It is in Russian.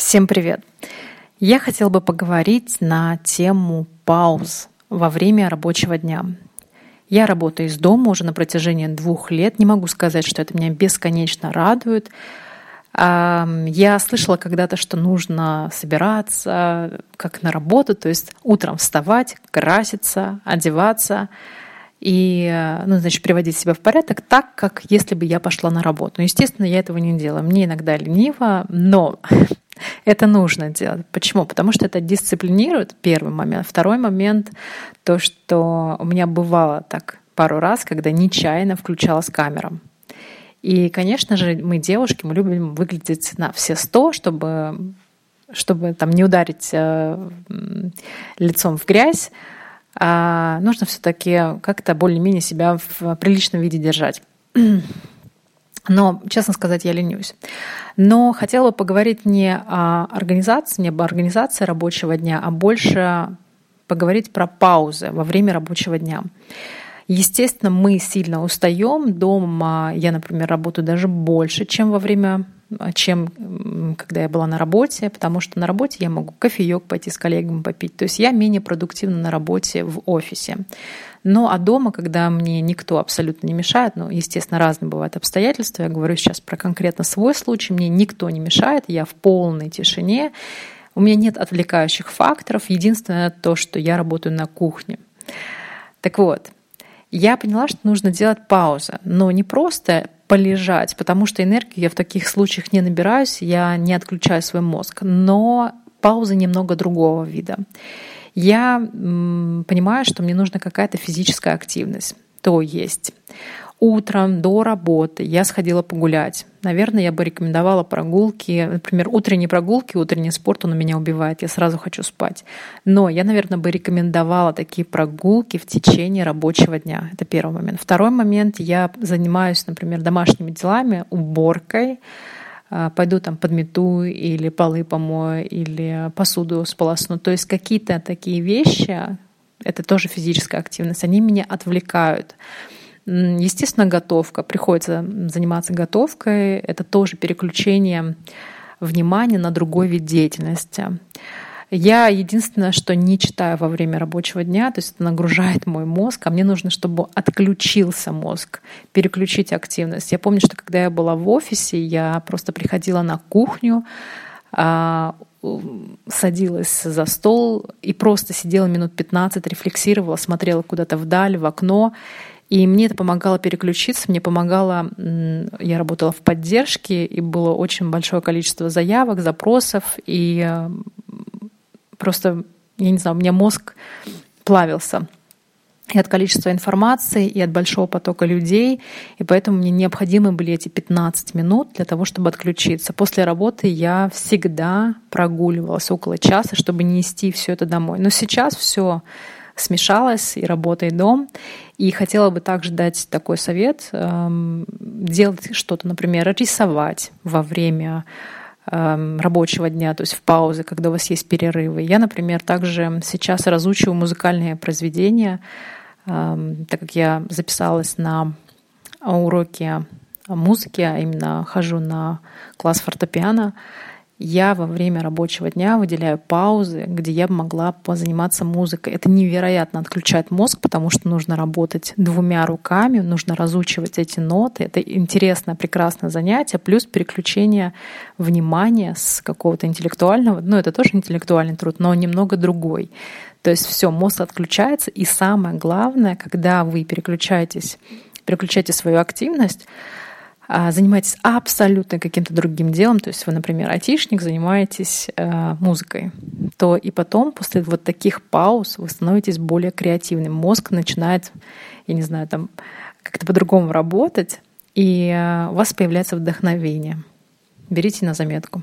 Всем привет! Я хотела бы поговорить на тему пауз во время рабочего дня. Я работаю из дома уже на протяжении двух лет. Не могу сказать, что это меня бесконечно радует. Я слышала когда-то, что нужно собираться как на работу, то есть утром вставать, краситься, одеваться и, ну, значит, приводить себя в порядок так, как если бы я пошла на работу. Но, естественно, я этого не делаю. Мне иногда лениво, но это нужно делать. Почему? Потому что это дисциплинирует, первый момент. Второй момент, то, что у меня бывало так пару раз, когда нечаянно включалась камера. И, конечно же, мы девушки, мы любим выглядеть на все сто, чтобы, чтобы там не ударить э, лицом в грязь. А нужно все-таки как-то более-менее себя в приличном виде держать. Но, честно сказать, я ленюсь. Но хотела бы поговорить не о организации, не об организации рабочего дня, а больше поговорить про паузы во время рабочего дня. Естественно, мы сильно устаем. Дома я, например, работаю даже больше, чем во время чем когда я была на работе, потому что на работе я могу кофеек пойти с коллегами попить. То есть я менее продуктивна на работе в офисе. Но а дома, когда мне никто абсолютно не мешает, ну, естественно, разные бывают обстоятельства, я говорю сейчас про конкретно свой случай, мне никто не мешает, я в полной тишине, у меня нет отвлекающих факторов, единственное то, что я работаю на кухне. Так вот, я поняла, что нужно делать паузы, но не просто полежать, потому что энергию я в таких случаях не набираюсь, я не отключаю свой мозг, но паузы немного другого вида я понимаю, что мне нужна какая-то физическая активность. То есть утром до работы я сходила погулять. Наверное, я бы рекомендовала прогулки, например, утренние прогулки, утренний спорт, он у меня убивает, я сразу хочу спать. Но я, наверное, бы рекомендовала такие прогулки в течение рабочего дня. Это первый момент. Второй момент, я занимаюсь, например, домашними делами, уборкой, а, пойду там подмету или полы помою, или посуду сполосну. То есть какие-то такие вещи, это тоже физическая активность, они меня отвлекают. Естественно, готовка. Приходится заниматься готовкой. Это тоже переключение внимания на другой вид деятельности. Я единственное, что не читаю во время рабочего дня, то есть это нагружает мой мозг, а мне нужно, чтобы отключился мозг, переключить активность. Я помню, что когда я была в офисе, я просто приходила на кухню, а, садилась за стол и просто сидела минут 15, рефлексировала, смотрела куда-то вдаль, в окно. И мне это помогало переключиться, мне помогало, я работала в поддержке, и было очень большое количество заявок, запросов, и просто, я не знаю, у меня мозг плавился и от количества информации, и от большого потока людей, и поэтому мне необходимы были эти 15 минут для того, чтобы отключиться. После работы я всегда прогуливалась около часа, чтобы нести все это домой. Но сейчас все смешалось, и работа, и дом. И хотела бы также дать такой совет, эм, делать что-то, например, рисовать во время Эм, рабочего дня, то есть в паузы, когда у вас есть перерывы. Я, например, также сейчас разучиваю музыкальные произведения, эм, так как я записалась на уроки музыки, а именно хожу на класс фортепиано я во время рабочего дня выделяю паузы, где я могла позаниматься музыкой. Это невероятно отключает мозг, потому что нужно работать двумя руками, нужно разучивать эти ноты. Это интересное, прекрасное занятие, плюс переключение внимания с какого-то интеллектуального, ну это тоже интеллектуальный труд, но немного другой. То есть все, мозг отключается, и самое главное, когда вы переключаетесь, переключаете свою активность, занимаетесь абсолютно каким-то другим делом, то есть вы, например, айтишник, занимаетесь э, музыкой, то и потом, после вот таких пауз, вы становитесь более креативным. Мозг начинает, я не знаю, там как-то по-другому работать, и э, у вас появляется вдохновение. Берите на заметку.